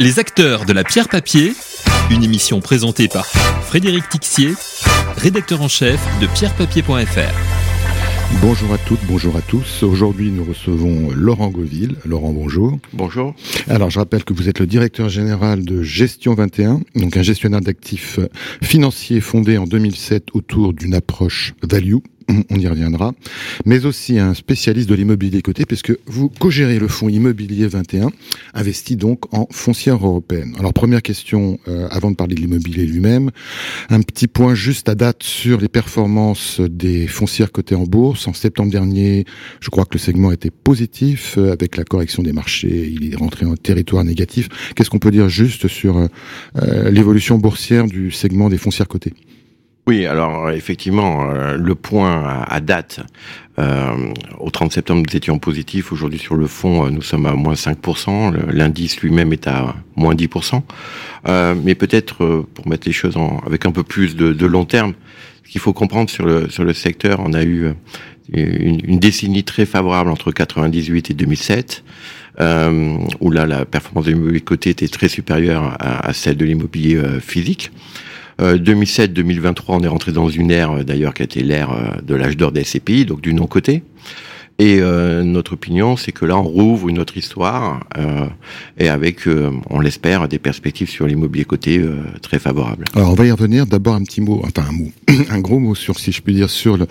Les acteurs de la pierre papier, une émission présentée par Frédéric Tixier, rédacteur en chef de pierrepapier.fr. Bonjour à toutes, bonjour à tous. Aujourd'hui, nous recevons Laurent Goville. Laurent, bonjour. Bonjour. Alors, je rappelle que vous êtes le directeur général de Gestion 21, donc un gestionnaire d'actifs financiers fondé en 2007 autour d'une approche value on y reviendra, mais aussi un spécialiste de l'immobilier côté, puisque vous co-gérez le fonds immobilier 21, investi donc en foncière européenne. Alors première question, euh, avant de parler de l'immobilier lui-même, un petit point juste à date sur les performances des foncières cotées en bourse. En septembre dernier, je crois que le segment était positif, euh, avec la correction des marchés, il est rentré en territoire négatif. Qu'est-ce qu'on peut dire juste sur euh, l'évolution boursière du segment des foncières cotées? Oui, alors effectivement, euh, le point à, date, euh, au 30 septembre, nous étions positifs. Aujourd'hui, sur le fond, euh, nous sommes à moins 5%. L'indice lui-même est à moins 10%. mais peut-être, pour mettre les choses en, avec un peu plus de, de long terme, ce qu'il faut comprendre sur le, sur le secteur, on a eu une, une décennie très favorable entre 98 et 2007. Euh, où là la performance de l'immobilier côté était très supérieure à, à celle de l'immobilier physique. 2007-2023, euh, on est rentré dans une ère, euh, d'ailleurs, qui a été l'ère euh, de l'âge d'or des SCPI, donc du non-côté. Et notre opinion, c'est que là, on rouvre une autre histoire, et avec, on l'espère, des perspectives sur l'immobilier côté très favorables. Alors, on va y revenir. D'abord, un petit mot, enfin un mot, un gros mot sur, si je puis dire, sur le,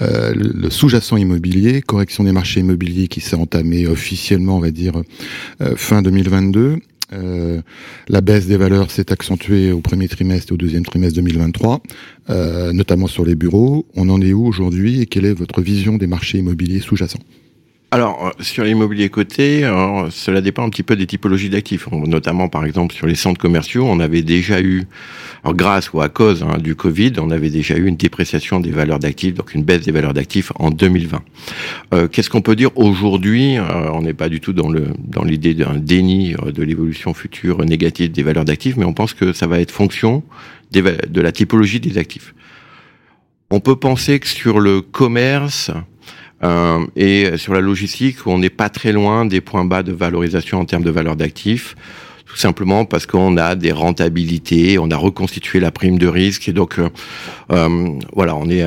le sous-jacent immobilier, correction des marchés immobiliers qui s'est entamée officiellement, on va dire, fin 2022. Euh, la baisse des valeurs s'est accentuée au premier trimestre et au deuxième trimestre 2023, euh, notamment sur les bureaux. On en est où aujourd'hui et quelle est votre vision des marchés immobiliers sous-jacents? Alors, euh, sur l'immobilier coté, cela dépend un petit peu des typologies d'actifs. Notamment, par exemple, sur les centres commerciaux, on avait déjà eu, grâce ou à cause hein, du Covid, on avait déjà eu une dépréciation des valeurs d'actifs, donc une baisse des valeurs d'actifs en 2020. Euh, Qu'est-ce qu'on peut dire aujourd'hui euh, On n'est pas du tout dans l'idée d'un déni de l'évolution future négative des valeurs d'actifs, mais on pense que ça va être fonction de la typologie des actifs. On peut penser que sur le commerce, euh, et sur la logistique, on n'est pas très loin des points bas de valorisation en termes de valeur d'actifs tout simplement parce qu'on a des rentabilités, on a reconstitué la prime de risque et donc euh, euh voilà, on est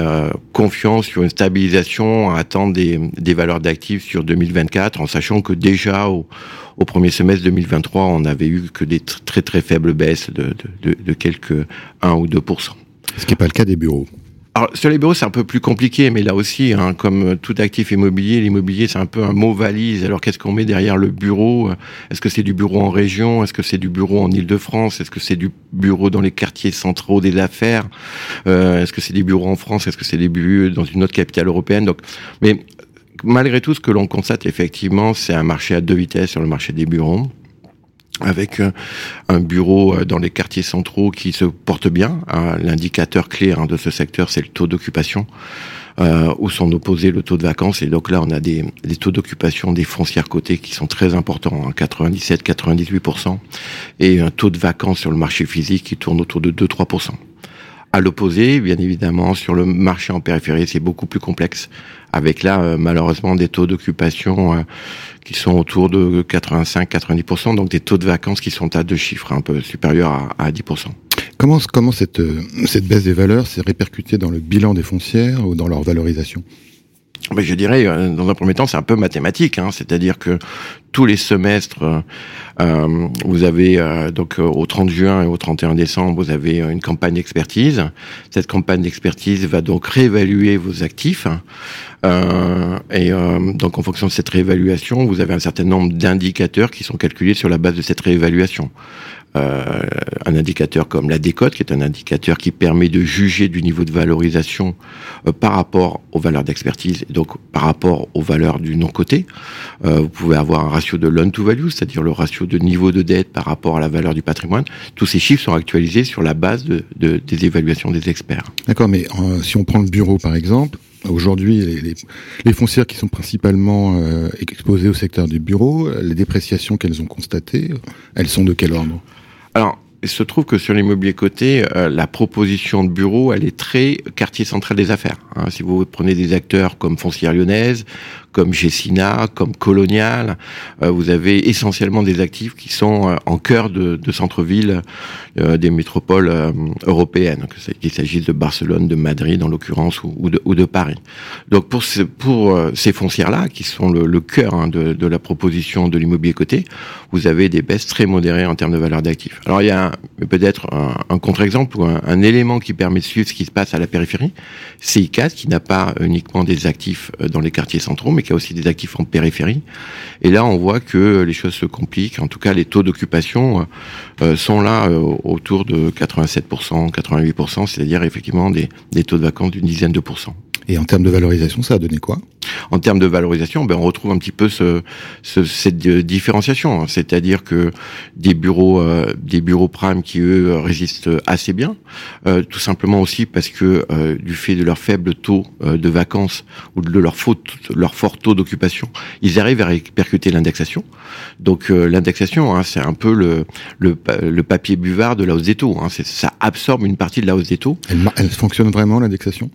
confiant sur une stabilisation à attendre des, valeurs d'actifs sur 2024 en sachant que déjà au, premier semestre 2023, on avait eu que des très très faibles baisses de quelques 1 ou 2% Ce qui n'est pas le cas des bureaux. Alors, sur les bureaux, c'est un peu plus compliqué, mais là aussi, hein, comme tout actif immobilier, l'immobilier, c'est un peu un mot valise. Alors, qu'est-ce qu'on met derrière le bureau? Est-ce que c'est du bureau en région? Est-ce que c'est du bureau en Ile-de-France Est-ce que c'est du bureau dans les quartiers centraux des affaires? Euh, Est-ce que c'est des bureaux en France? Est-ce que c'est des bureaux dans une autre capitale européenne? Donc, mais malgré tout, ce que l'on constate effectivement, c'est un marché à deux vitesses sur le marché des bureaux avec euh, un bureau euh, dans les quartiers centraux qui se porte bien. Hein. L'indicateur clé hein, de ce secteur, c'est le taux d'occupation, euh, où sont opposés le taux de vacances. Et donc là, on a des, des taux d'occupation des foncières cotées qui sont très importants, hein, 97-98%, et un taux de vacances sur le marché physique qui tourne autour de 2-3%. À l'opposé, bien évidemment, sur le marché en périphérie, c'est beaucoup plus complexe, avec là, euh, malheureusement, des taux d'occupation euh, qui sont autour de 85-90%, donc des taux de vacances qui sont à deux chiffres, un peu supérieurs à, à 10%. Comment, comment cette, euh, cette baisse des valeurs s'est répercutée dans le bilan des foncières ou dans leur valorisation? Mais je dirais, dans un premier temps, c'est un peu mathématique, hein, c'est-à-dire que tous les semestres, euh, vous avez euh, donc au 30 juin et au 31 décembre, vous avez une campagne d'expertise. Cette campagne d'expertise va donc réévaluer vos actifs. Euh, et donc en fonction de cette réévaluation, vous avez un certain nombre d'indicateurs qui sont calculés sur la base de cette réévaluation. Euh, un indicateur comme la décote, qui est un indicateur qui permet de juger du niveau de valorisation euh, par rapport aux valeurs d'expertise, et donc par rapport aux valeurs du non-côté. Euh, vous pouvez avoir un ratio de loan to value, c'est-à-dire le ratio de niveau de dette par rapport à la valeur du patrimoine. Tous ces chiffres sont actualisés sur la base de, de, des évaluations des experts. D'accord, mais si on prend le bureau par exemple, Aujourd'hui, les, foncières qui sont principalement euh, exposées au secteur du bureau, les dépréciations qu'elles ont constatées, elles sont de quel ordre? Alors, il se trouve que sur l'immobilier coté, euh, la proposition de bureau, elle est très quartier central des affaires. Hein. Si vous prenez des acteurs comme Foncière Lyonnaise, comme Gessina, comme Colonial. Euh, vous avez essentiellement des actifs qui sont en cœur de, de centre-ville des métropoles européennes, qu'il s'agisse de Barcelone, de Madrid en l'occurrence, ou, de, ou, de, Paris. Donc pour, ce, pour ces foncières-là, qui sont le, le cœur hein, de, de, la proposition de l'immobilier coté, vous avez des baisses très modérées en termes de valeur d'actifs. Alors il y a peut-être un, un contre-exemple ou un, un élément qui permet de suivre ce qui se passe à la périphérie, c'est ICAS qui n'a pas uniquement des actifs euh, dans les quartiers centraux, qui a aussi des actifs en périphérie. Et là, on voit que les choses se compliquent. En tout cas, les taux d'occupation euh, euh, sont là autour de 87%, 88%, c'est-à-dire effectivement des, des taux de vacances d'une dizaine de pourcents. Et en termes de valorisation, ça a donné quoi? En termes de valorisation, ben on retrouve un petit peu ce, ce cette euh, différenciation, c'est-à-dire que des bureaux, euh, des bureaux prime qui eux résistent assez bien, euh, tout simplement aussi parce que euh, du fait de leur faible taux euh, de vacances ou de leur, faute, leur fort taux d'occupation, ils arrivent à répercuter l'indexation. Donc l'indexation, hein, c'est un peu le, le, le, papier buvard de la hausse des taux. Hein, ça absorbe une partie de la hausse des taux. Elle, elle fonctionne vraiment l'indexation?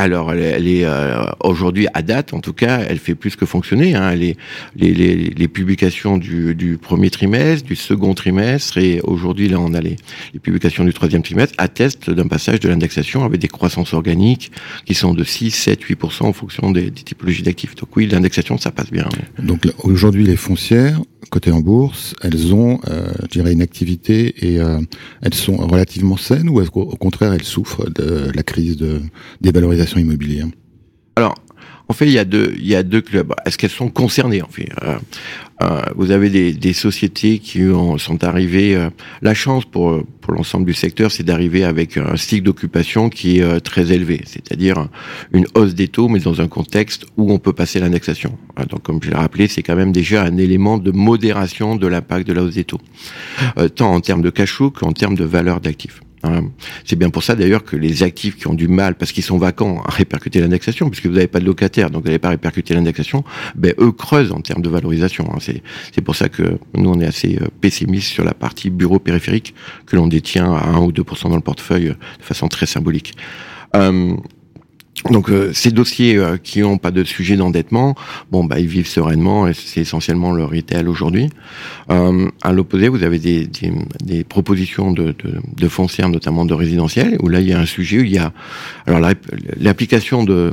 Alors, elle, est euh, aujourd'hui à date, en tout cas, elle fait plus que fonctionner. Hein. Les, les, les, les, publications du, du, premier trimestre, du second trimestre, et aujourd'hui, là, on a les, les, publications du troisième trimestre, attestent d'un passage de l'indexation avec des croissances organiques qui sont de 6, 7, 8% en fonction des, des typologies d'actifs. Donc oui, l'indexation, ça passe bien. Donc aujourd'hui, les foncières côté en bourse, elles ont, euh, je dirais, une activité et euh, elles sont relativement saines ou est-ce qu'au contraire elles souffrent de la crise de dévalorisation immobilière Alors, en fait, il y a deux, il y a deux clubs. Est-ce qu'elles sont concernées en fait euh, euh, Vous avez des, sociétés qui ont, sont arrivées. Euh, la chance pour pour l'ensemble du secteur, c'est d'arriver avec un cycle d'occupation qui est très élevé, c'est-à-dire une hausse des taux, mais dans un contexte où on peut passer l'indexation. Donc, comme je l'ai rappelé, c'est quand même déjà un élément de modération de l'impact de la hausse des taux, tant en termes de cash flow qu'en termes de valeur d'actifs. Hein. C'est bien pour ça d'ailleurs que les actifs qui ont du mal, parce qu'ils sont vacants, à répercuter l'indexation, puisque vous n'avez pas de locataire, donc vous n'avez pas répercuté l'indexation, ben eux creusent en termes de valorisation. Hein. C'est pour ça que nous on est assez euh, pessimiste sur la partie bureau périphérique que l'on détient à 1 ou 2% dans le portefeuille euh, de façon très symbolique. Euh, donc euh, ces dossiers euh, qui n'ont pas de sujet d'endettement, bon bah ils vivent sereinement et c'est essentiellement le retail aujourd'hui. Euh, à l'opposé, vous avez des, propositions de, de, foncières, notamment de résidentiel, où là il y a un sujet où il y a alors l'application de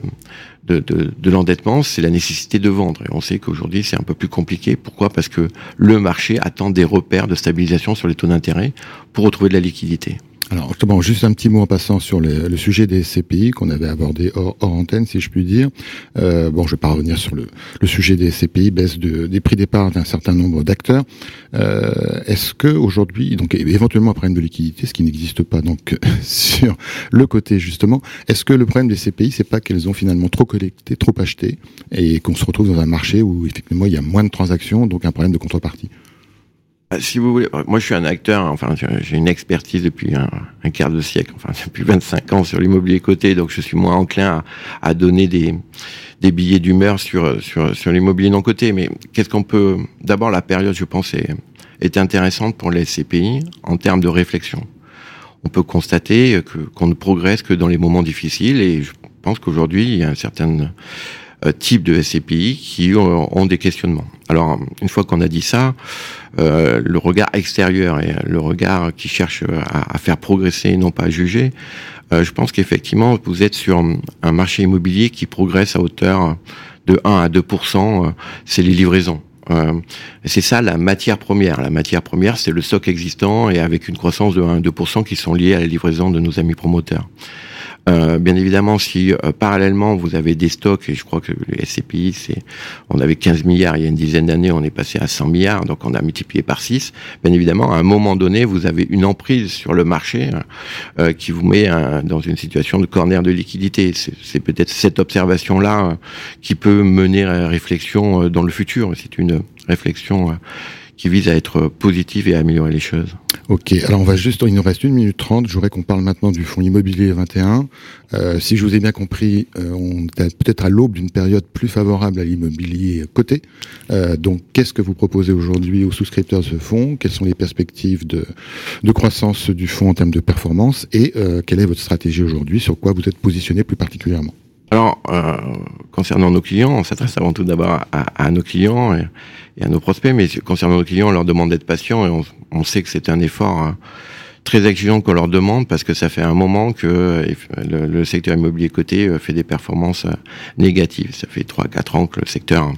de, de, de l'endettement, c'est la nécessité de vendre. Et on sait qu'aujourd'hui, c'est un peu plus compliqué. Pourquoi? Parce que le marché attend des repères de stabilisation sur les taux d'intérêt pour retrouver de la liquidité. Alors, bon, juste un petit mot en passant sur le, sujet des CPI qu'on avait abordé hors, antenne, si je puis dire. Euh, bon, je vais pas revenir sur le, sujet des CPI, baisse de, des prix départ d'un certain nombre d'acteurs. Euh, Est-ce que aujourd'hui, donc éventuellement un problème de liquidité, ce qui n'existe pas donc sur le côté justement, est-ce que le problème des CPI, c'est pas qu'elles ont finalement trop collecté, trop acheté, et qu'on se retrouve dans un marché où effectivement il y a moins de transactions, donc un problème de contrepartie? Si vous voulez, moi je suis un acteur, enfin j'ai une expertise depuis un, quart de siècle, enfin depuis 25 ans sur l'immobilier coté, donc je suis moins enclin à, donner des, billets d'humeur sur, l'immobilier non coté. Mais qu'est-ce qu'on peut... D'abord la période, je pense, est, intéressante pour les SCPI en termes de réflexion. On peut constater qu'on ne progresse que dans les moments difficiles et je pense qu'aujourd'hui il y a un certain euh, type de SCPI qui ont, ont, des questionnements. Alors, une fois qu'on a dit ça, euh, le regard extérieur et le regard qui cherche à, à faire progresser et non pas à juger, euh, je pense qu'effectivement, vous êtes sur un marché immobilier qui progresse à hauteur de 1 à 2 euh, c'est les livraisons. Euh, c'est ça la matière première. La matière première, c'est le stock existant et avec une croissance de 1 à 2% qui sont liés à la livraison de nos amis promoteurs. Euh, bien évidemment, si euh, parallèlement vous avez des stocks, et je crois que les SCPI, c'est, on avait 15 milliards il y a une dizaine d'années, on est passé à 100 milliards, donc on a multiplié par 6. Bien évidemment, à un moment donné, vous avez une emprise sur le marché euh, qui vous met dans une situation de corner de liquidité. C'est, peut-être cette observation-là euh, qui peut mener à réflexion dans le futur. C'est une réflexion qui vise à être positive et à améliorer les choses. Ok, alors on va juste, il nous reste une minute trente, je voudrais qu'on parle maintenant du fonds immobilier 21. Euh, si je vous ai bien compris, euh, on est peut-être à l'aube d'une période plus favorable à l'immobilier coté. Euh, donc qu'est-ce que vous proposez aujourd'hui aux souscripteurs de ce fonds? Quelles sont les perspectives de, de croissance du fonds en termes de performance? Et euh, quelle est votre stratégie aujourd'hui? Sur quoi vous êtes positionné plus particulièrement? Alors, euh, concernant nos clients, on s'adresse avant tout d'abord à, nos clients et, à nos prospects, mais concernant nos clients, on leur demande d'être patients et on, sait que c'est un effort hein, très exigeant qu'on leur demande parce que ça fait un moment que le, secteur immobilier coté fait des performances négatives. Ça fait 3-4 ans que le secteur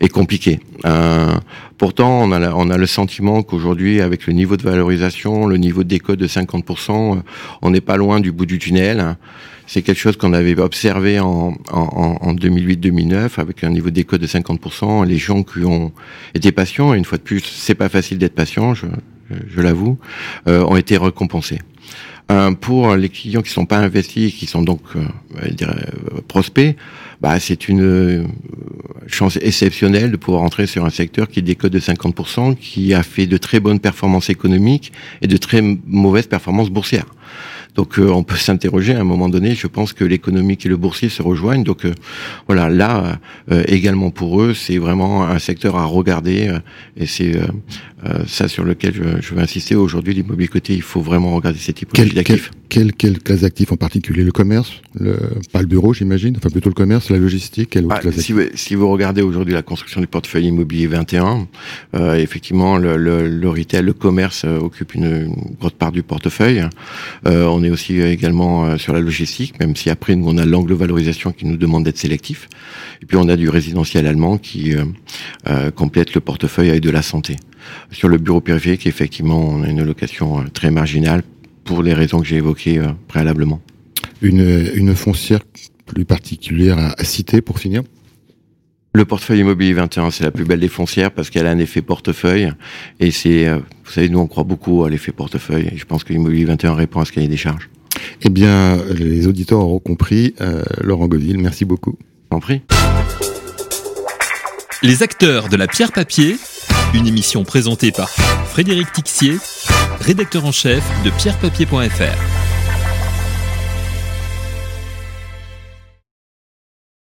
est compliqué. Euh, pourtant, on a, on a le sentiment qu'aujourd'hui, avec le niveau de valorisation, le niveau de décode de 50%, euh, on n'est pas loin du bout du tunnel. C'est quelque chose qu'on avait observé en, en, en 2008-2009 avec un niveau de décode de 50%. Les gens qui ont été patients, et une fois de plus, c'est pas facile d'être patient, je, je l'avoue, euh, ont été récompensés. Euh, pour les clients qui sont pas investis, qui sont donc euh, euh, prospects, bah, c'est une chance exceptionnelle de pouvoir entrer sur un secteur qui décode de 50%, qui a fait de très bonnes performances économiques et de très mauvaises performances boursières. Donc euh, on peut s'interroger à un moment donné. Je pense que l'économique et le boursier se rejoignent. Donc euh, voilà, là euh, également pour eux, c'est vraiment un secteur à regarder et c'est ça sur lequel je, veux insister aujourd'hui. L'immobilier côté, il faut vraiment regarder ces typologies d'actifs. Quelle, quelle, classe d'actifs en particulier? Le commerce, le, pas le bureau, j'imagine? Enfin plutôt le commerce, la logistique. Quelle ah, si, vous, si vous regardez aujourd'hui la construction du portefeuille immobilier 21, effectivement le, le, le, retail, le commerce occupe une, une, grosse part du portefeuille. on est aussi euh, également euh, sur la logistique, même si après nous on a l'angle valorisation qui nous demande d'être sélectif. Et puis on a du résidentiel allemand qui euh, complète le portefeuille avec de la santé. Sur le bureau périphérique, effectivement, on a une location très marginale pour les raisons que j'ai évoquées préalablement. Une, une foncière plus particulière à citer pour finir? Le portefeuille immobilier 21, c'est la plus belle des foncières parce qu'elle a un effet portefeuille. Et c'est, euh, vous savez, nous, on croit beaucoup à l'effet portefeuille. Et je pense que l'immobilier 21 répond à ce cahier des charges. Eh bien, les auditeurs auront compris. Euh, Laurent Godville, merci beaucoup. En prie. Les acteurs de la pierre papier, une émission présentée par Frédéric Tixier, rédacteur en chef de pierrepapier.fr.